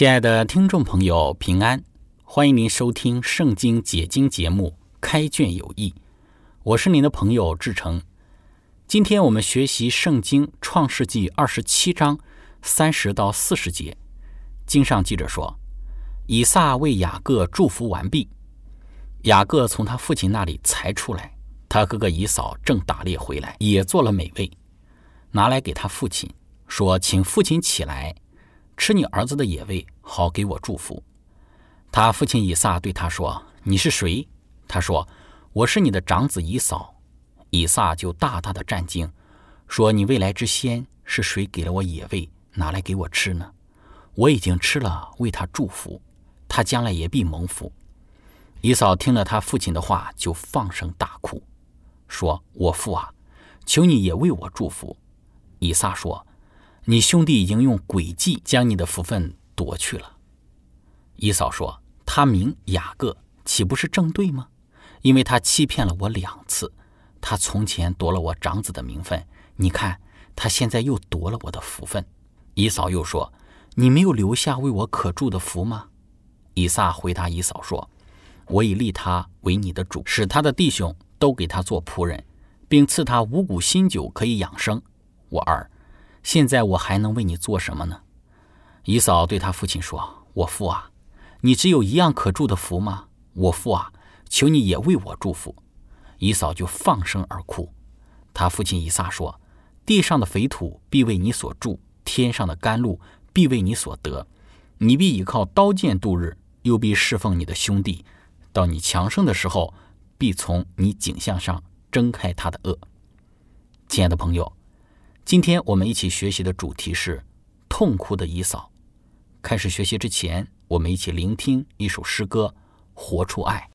亲爱的听众朋友，平安！欢迎您收听《圣经解经》节目《开卷有益》，我是您的朋友志成。今天我们学习《圣经》创世纪二十七章三十到四十节。经上记着说，以撒为雅各祝福完毕，雅各从他父亲那里才出来，他哥哥以扫正打猎回来，也做了美味，拿来给他父亲，说：“请父亲起来。”吃你儿子的野味，好给我祝福。他父亲以撒对他说：“你是谁？”他说：“我是你的长子以扫。”以撒就大大的战惊，说：“你未来之先是谁给了我野味，拿来给我吃呢？我已经吃了，为他祝福，他将来也必蒙福。”以扫听了他父亲的话，就放声大哭，说：“我父啊，求你也为我祝福。”以撒说。你兄弟已经用诡计将你的福分夺去了。姨嫂说：“他名雅各，岂不是正对吗？因为他欺骗了我两次。他从前夺了我长子的名分，你看他现在又夺了我的福分。”姨嫂又说：“你没有留下为我可祝的福吗？”以撒回答姨嫂说：“我已立他为你的主，使他的弟兄都给他做仆人，并赐他五谷新酒可以养生。我儿。”现在我还能为你做什么呢？姨嫂对他父亲说：“我父啊，你只有一样可祝的福吗？我父啊，求你也为我祝福。”姨嫂就放声而哭。他父亲以撒说：“地上的肥土必为你所住，天上的甘露必为你所得。你必依靠刀剑度日，又必侍奉你的兄弟。到你强盛的时候，必从你颈项上挣开他的恶。”亲爱的朋友。今天我们一起学习的主题是痛哭的姨嫂。开始学习之前，我们一起聆听一首诗歌《活出爱》。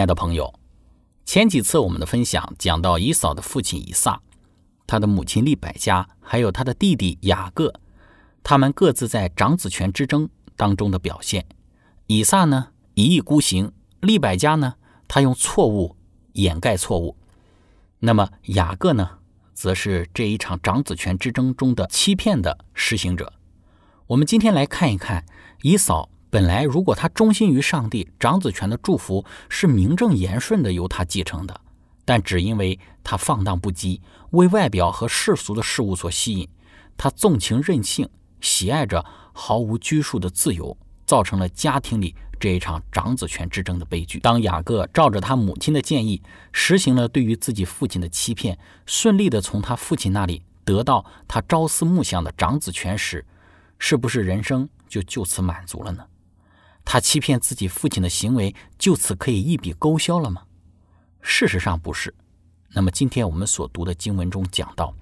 亲爱的朋友，前几次我们的分享讲到以扫的父亲以撒，他的母亲利百加，还有他的弟弟雅各，他们各自在长子权之争当中的表现。以撒呢一意孤行，利百加呢他用错误掩盖错误，那么雅各呢，则是这一场长子权之争中的欺骗的实行者。我们今天来看一看以扫。本来，如果他忠心于上帝，长子权的祝福是名正言顺的由他继承的。但只因为他放荡不羁，为外表和世俗的事物所吸引，他纵情任性，喜爱着毫无拘束的自由，造成了家庭里这一场长子权之争的悲剧。当雅各照着他母亲的建议，实行了对于自己父亲的欺骗，顺利的从他父亲那里得到他朝思暮想的长子权时，是不是人生就就此满足了呢？他欺骗自己父亲的行为就此可以一笔勾销了吗？事实上不是。那么今天我们所读的经文中讲到，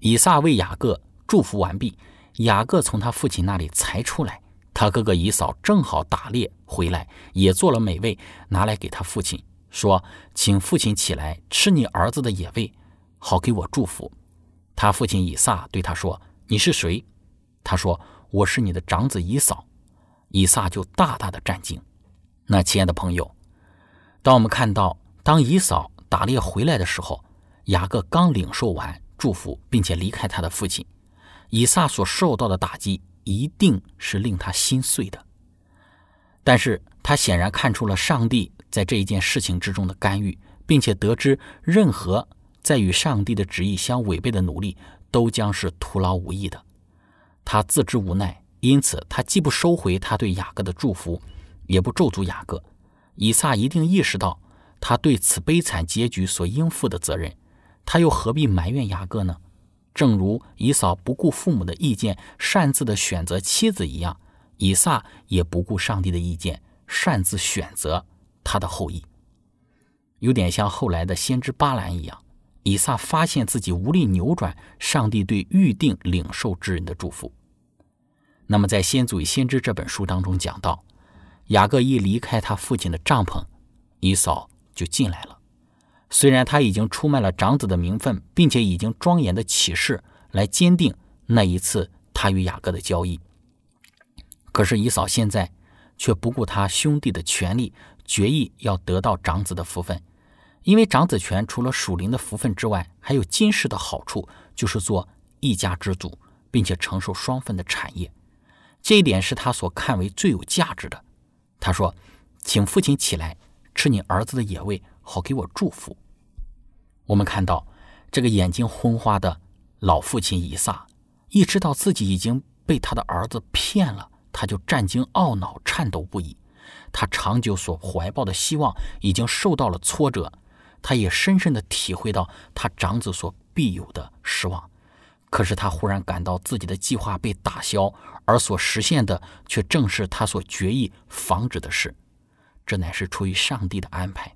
以撒为雅各祝福完毕，雅各从他父亲那里才出来，他哥哥以扫正好打猎回来，也做了美味拿来给他父亲，说：“请父亲起来吃你儿子的野味，好给我祝福。”他父亲以撒对他说：“你是谁？”他说：“我是你的长子以扫。”以撒就大大的震惊。那亲爱的朋友，当我们看到当以扫打猎回来的时候，雅各刚领受完祝福，并且离开他的父亲，以撒所受到的打击一定是令他心碎的。但是他显然看出了上帝在这一件事情之中的干预，并且得知任何在与上帝的旨意相违背的努力都将是徒劳无益的。他自知无奈。因此，他既不收回他对雅各的祝福，也不咒诅雅各。以撒一定意识到他对此悲惨结局所应负的责任，他又何必埋怨雅各呢？正如以扫不顾父母的意见，擅自的选择妻子一样，以撒也不顾上帝的意见，擅自选择他的后裔。有点像后来的先知巴兰一样，以撒发现自己无力扭转上帝对预定领受之人的祝福。那么，在《先祖与先知》这本书当中讲到，雅各一离开他父亲的帐篷，以扫就进来了。虽然他已经出卖了长子的名分，并且已经庄严的起誓来坚定那一次他与雅各的交易，可是以扫现在却不顾他兄弟的权利，决意要得到长子的福分。因为长子权除了属灵的福分之外，还有今世的好处，就是做一家之主，并且承受双份的产业。这一点是他所看为最有价值的。他说：“请父亲起来吃你儿子的野味，好给我祝福。”我们看到这个眼睛昏花的老父亲以撒，一知道自己已经被他的儿子骗了，他就战惊懊恼、颤抖不已。他长久所怀抱的希望已经受到了挫折，他也深深的体会到他长子所必有的失望。可是他忽然感到自己的计划被打消，而所实现的却正是他所决意防止的事。这乃是出于上帝的安排。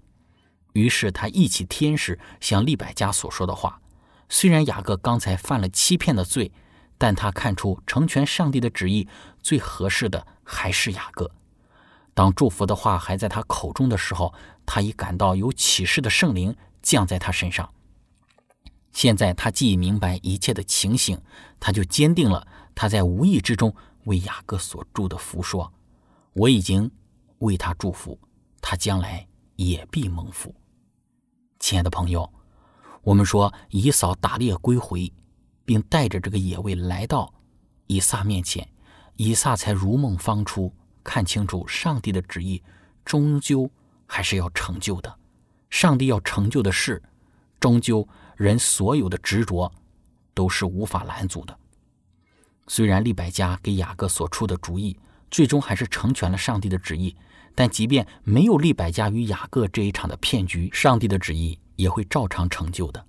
于是他忆起天使向利百加所说的话：虽然雅各刚才犯了欺骗的罪，但他看出成全上帝的旨意最合适的还是雅各。当祝福的话还在他口中的时候，他已感到有启示的圣灵降在他身上。现在他既明白一切的情形，他就坚定了他在无意之中为雅各所著的福说：“我已经为他祝福，他将来也必蒙福。亲爱的朋友，我们说以扫打猎归回，并带着这个野味来到以撒面前，以撒才如梦方出，看清楚上帝的旨意，终究还是要成就的。上帝要成就的事，终究人所有的执着都是无法拦阻的。虽然利百加给雅各所出的主意，最终还是成全了上帝的旨意。但即便没有利百加与雅各这一场的骗局，上帝的旨意也会照常成就的。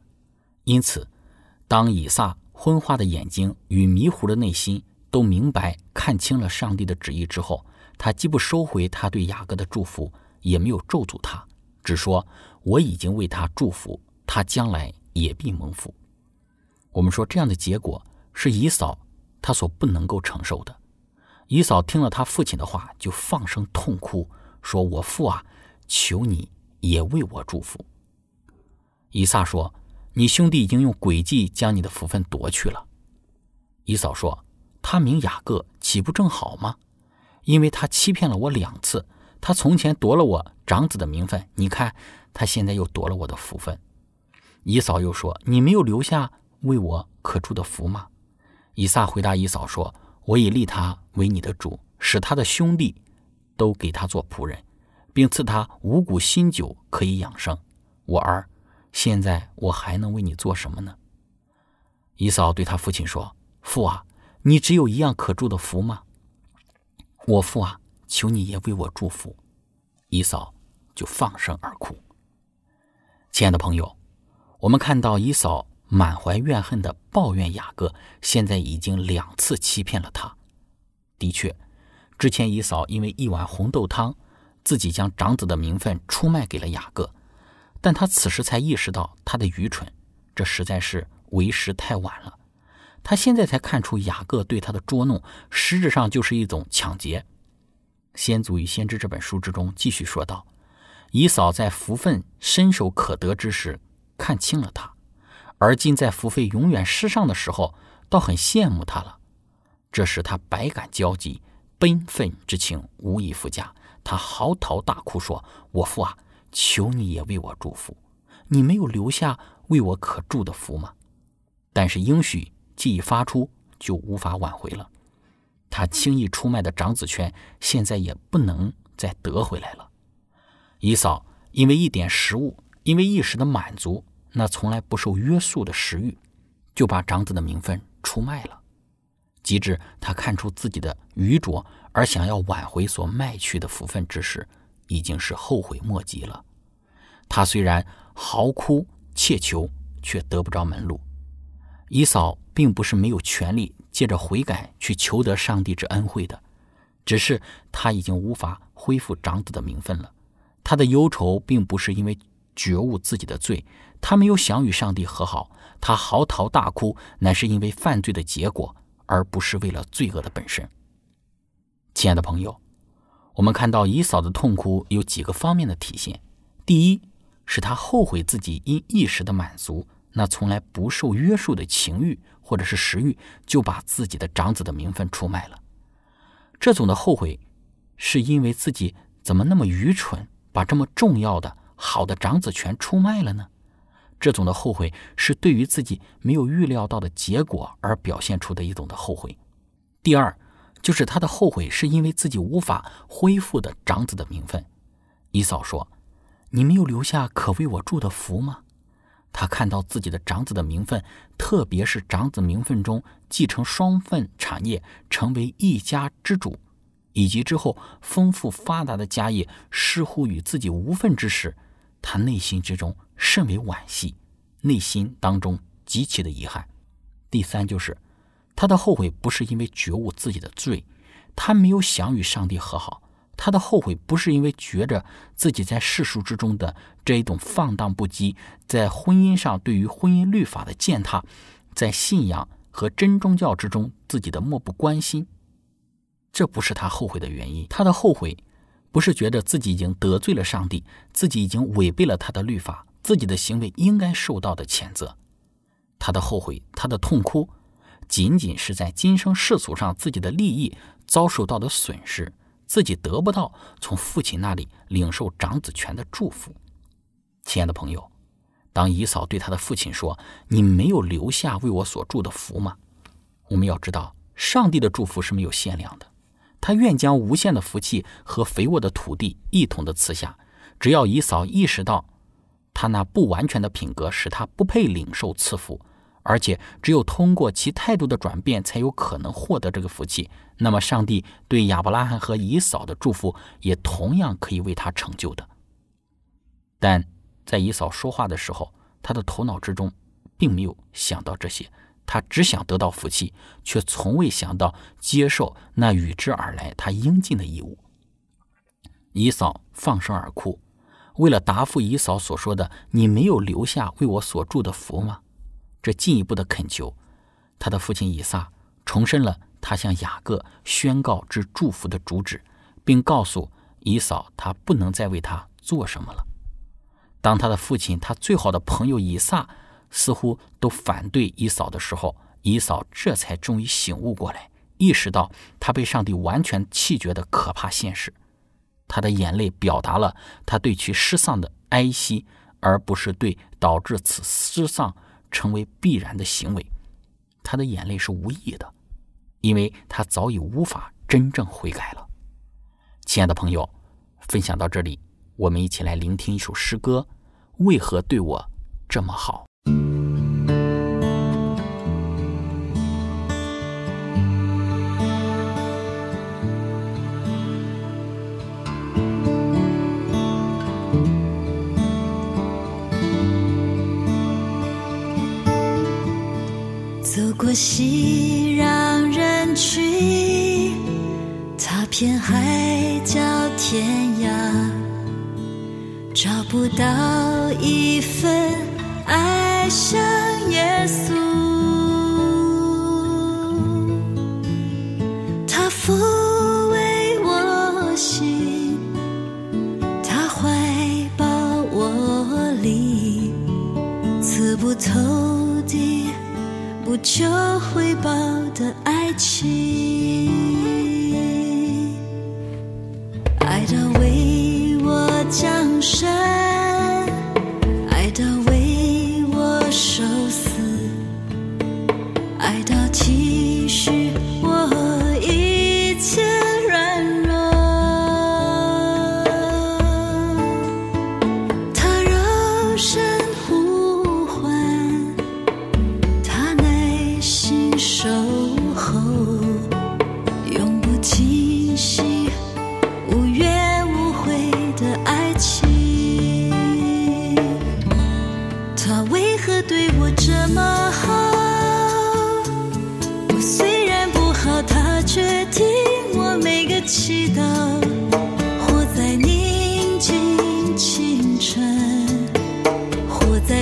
因此，当以撒昏花的眼睛与迷糊的内心都明白看清了上帝的旨意之后，他既不收回他对雅各的祝福，也没有咒诅他，只说：“我已经为他祝福，他将来也必蒙福。”我们说这样的结果是以嫂她所不能够承受的。以嫂听了他父亲的话，就放声痛哭，说：“我父啊，求你也为我祝福。”以撒说：“你兄弟已经用诡计将你的福分夺去了。”以嫂说：“他名雅各，岂不正好吗？因为他欺骗了我两次。他从前夺了我长子的名分，你看他现在又夺了我的福分。”以嫂又说：“你没有留下为我可祝的福吗？”以撒回答以嫂说。我已立他为你的主，使他的兄弟都给他做仆人，并赐他五谷新酒可以养生。我儿，现在我还能为你做什么呢？以嫂对他父亲说：“父啊，你只有一样可祝的福吗？我父啊，求你也为我祝福。”以嫂就放声而哭。亲爱的朋友，我们看到以扫。满怀怨恨的抱怨雅各，现在已经两次欺骗了他。的确，之前姨嫂因为一碗红豆汤，自己将长子的名分出卖给了雅各，但他此时才意识到他的愚蠢，这实在是为时太晚了。他现在才看出雅各对他的捉弄，实质上就是一种抢劫。《先祖与先知》这本书之中继续说道：姨嫂在福分伸手可得之时，看清了他。而今在福费永远失上的时候，倒很羡慕他了，这使他百感交集，悲愤之情无以复加。他嚎啕大哭说：“我父啊，求你也为我祝福！你没有留下为我可祝的福吗？”但是应许既已发出，就无法挽回了。他轻易出卖的长子权，现在也不能再得回来了。姨嫂因为一点食物，因为一时的满足。那从来不受约束的食欲，就把长子的名分出卖了。及至他看出自己的愚拙，而想要挽回所卖去的福分之时，已经是后悔莫及了。他虽然嚎哭切求，却得不着门路。姨嫂并不是没有权利借着悔改去求得上帝之恩惠的，只是他已经无法恢复长子的名分了。他的忧愁并不是因为。觉悟自己的罪，他没有想与上帝和好，他嚎啕大哭，乃是因为犯罪的结果，而不是为了罪恶的本身。亲爱的朋友，我们看到姨嫂的痛哭有几个方面的体现：第一，是他后悔自己因一时的满足，那从来不受约束的情欲或者是食欲，就把自己的长子的名分出卖了。这种的后悔，是因为自己怎么那么愚蠢，把这么重要的。好的长子全出卖了呢？这种的后悔是对于自己没有预料到的结果而表现出的一种的后悔。第二，就是他的后悔是因为自己无法恢复的长子的名分。姨嫂说：“你没有留下可为我祝的福吗？”他看到自己的长子的名分，特别是长子名分中继承双份产业，成为一家之主。以及之后丰富发达的家业似乎与自己无份之时，他内心之中甚为惋惜，内心当中极其的遗憾。第三就是他的后悔不是因为觉悟自己的罪，他没有想与上帝和好。他的后悔不是因为觉着自己在世俗之中的这一种放荡不羁，在婚姻上对于婚姻律法的践踏，在信仰和真宗教之中自己的漠不关心。这不是他后悔的原因。他的后悔，不是觉得自己已经得罪了上帝，自己已经违背了他的律法，自己的行为应该受到的谴责。他的后悔，他的痛哭，仅仅是在今生世俗上自己的利益遭受到的损失，自己得不到从父亲那里领受长子权的祝福。亲爱的朋友，当姨嫂对他的父亲说：“你没有留下为我所祝的福吗？”我们要知道，上帝的祝福是没有限量的，他愿将无限的福气和肥沃的土地一同的赐下，只要以扫意识到他那不完全的品格使他不配领受赐福。而且只有通过其态度的转变，才有可能获得这个福气。那么，上帝对亚伯拉罕和以扫的祝福，也同样可以为他成就的。但在以扫说话的时候，他的头脑之中并没有想到这些，他只想得到福气，却从未想到接受那与之而来他应尽的义务。以嫂放声而哭，为了答复以嫂所说的：“你没有留下为我所祝的福吗？”这进一步的恳求，他的父亲以撒重申了他向雅各宣告之祝福的主旨，并告诉以嫂他不能再为他做什么了。当他的父亲、他最好的朋友以撒似乎都反对以扫的时候，以扫这才终于醒悟过来，意识到他被上帝完全弃绝的可怕现实。他的眼泪表达了他对其失丧的哀惜，而不是对导致此失丧。成为必然的行为，他的眼泪是无意的，因为他早已无法真正悔改了。亲爱的朋友，分享到这里，我们一起来聆听一首诗歌：为何对我这么好？走过熙攘人群，踏遍海角天涯，找不到一份爱像耶稣。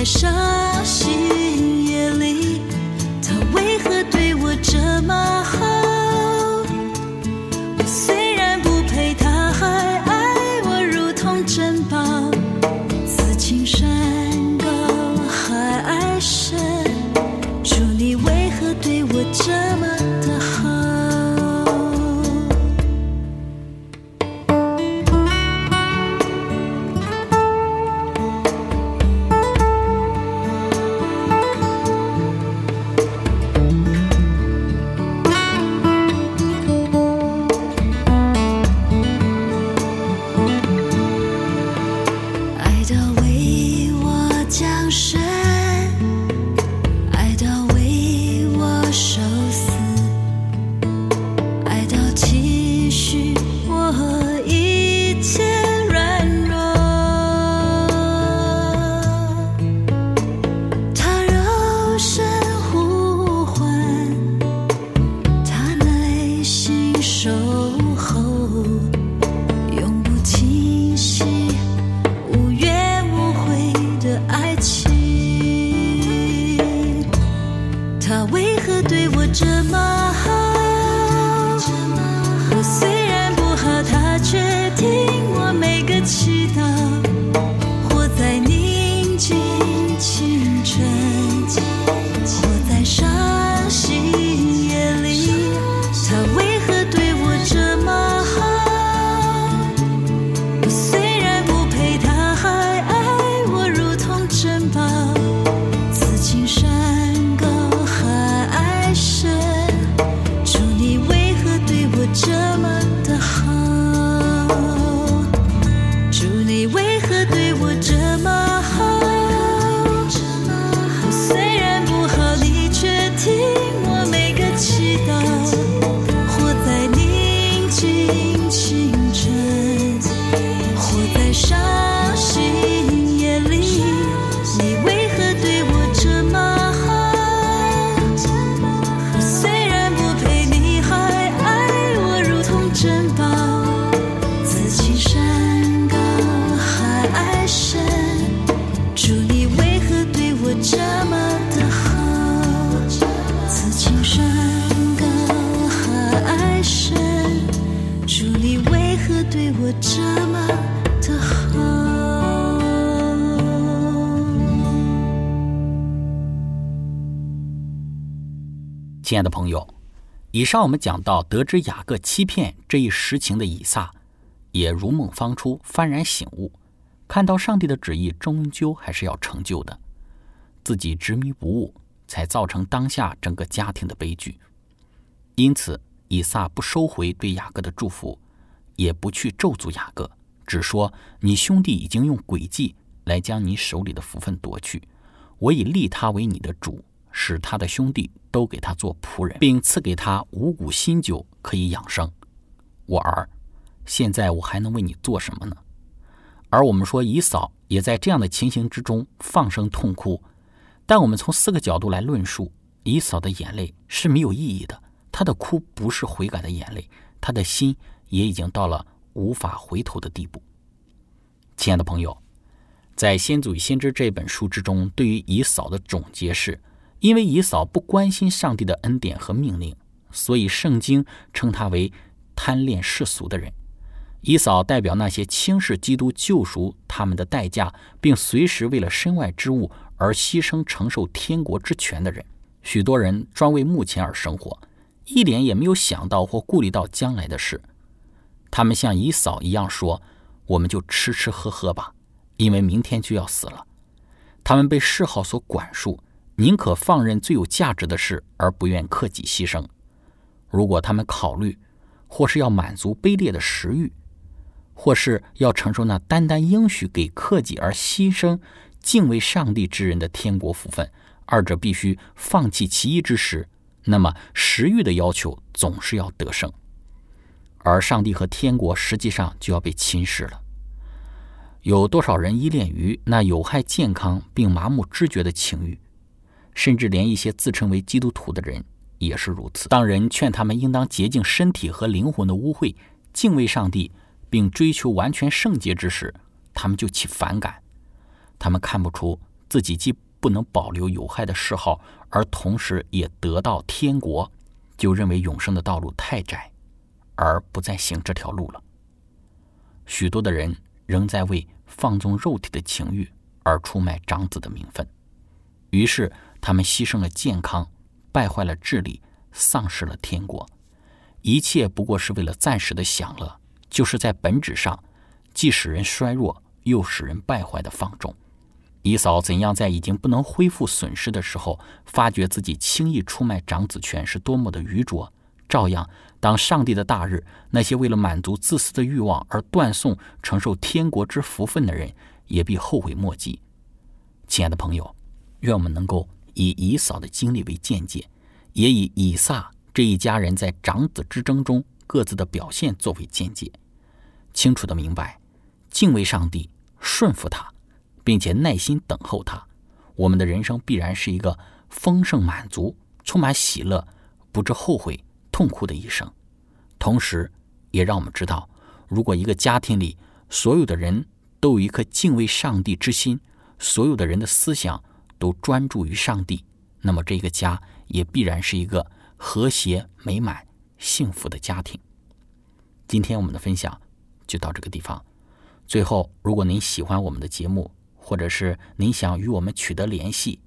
伤心。情。亲爱的朋友，以上我们讲到，得知雅各欺骗这一实情的以撒，也如梦方出，幡然醒悟，看到上帝的旨意终究还是要成就的，自己执迷不悟，才造成当下整个家庭的悲剧。因此，以撒不收回对雅各的祝福，也不去咒诅雅各，只说：“你兄弟已经用诡计来将你手里的福分夺去，我已立他为你的主。”使他的兄弟都给他做仆人，并赐给他五谷新酒，可以养生。我儿，现在我还能为你做什么呢？而我们说以嫂也在这样的情形之中放声痛哭，但我们从四个角度来论述，以嫂的眼泪是没有意义的，她的哭不是悔改的眼泪，他的心也已经到了无法回头的地步。亲爱的朋友，在《先祖与先知》这本书之中，对于以嫂的总结是。因为以扫不关心上帝的恩典和命令，所以圣经称他为贪恋世俗的人。以扫代表那些轻视基督救赎他们的代价，并随时为了身外之物而牺牲承受天国之权的人。许多人专为目前而生活，一点也没有想到或顾虑到将来的事。他们像以扫一样说：“我们就吃吃喝喝吧，因为明天就要死了。”他们被嗜好所管束。宁可放任最有价值的事，而不愿克己牺牲。如果他们考虑，或是要满足卑劣的食欲，或是要承受那单单应许给克己而牺牲、敬畏上帝之人的天国福分，二者必须放弃其一之时，那么食欲的要求总是要得胜，而上帝和天国实际上就要被侵蚀了。有多少人依恋于那有害健康并麻木知觉的情欲？甚至连一些自称为基督徒的人也是如此。当人劝他们应当洁净身体和灵魂的污秽，敬畏上帝，并追求完全圣洁之时，他们就起反感。他们看不出自己既不能保留有害的嗜好，而同时也得到天国，就认为永生的道路太窄，而不再行这条路了。许多的人仍在为放纵肉体的情欲而出卖长子的名分，于是。他们牺牲了健康，败坏了智力，丧失了天国，一切不过是为了暂时的享乐，就是在本质上既使人衰弱，又使人败坏的放纵。以嫂怎样在已经不能恢复损失的时候，发觉自己轻易出卖长子权是多么的愚拙，照样当上帝的大日，那些为了满足自私的欲望而断送承受天国之福分的人，也必后悔莫及。亲爱的朋友，愿我们能够。以以扫的经历为见解，也以以撒这一家人在长子之争中各自的表现作为见解，清楚的明白，敬畏上帝，顺服他，并且耐心等候他，我们的人生必然是一个丰盛满足、充满喜乐、不知后悔、痛苦的一生。同时，也让我们知道，如果一个家庭里所有的人都有一颗敬畏上帝之心，所有的人的思想。都专注于上帝，那么这个家也必然是一个和谐、美满、幸福的家庭。今天我们的分享就到这个地方。最后，如果您喜欢我们的节目，或者是您想与我们取得联系，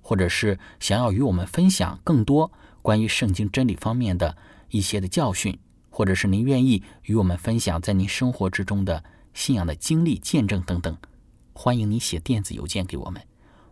或者是想要与我们分享更多关于圣经真理方面的一些的教训，或者是您愿意与我们分享在您生活之中的信仰的经历、见证等等，欢迎你写电子邮件给我们。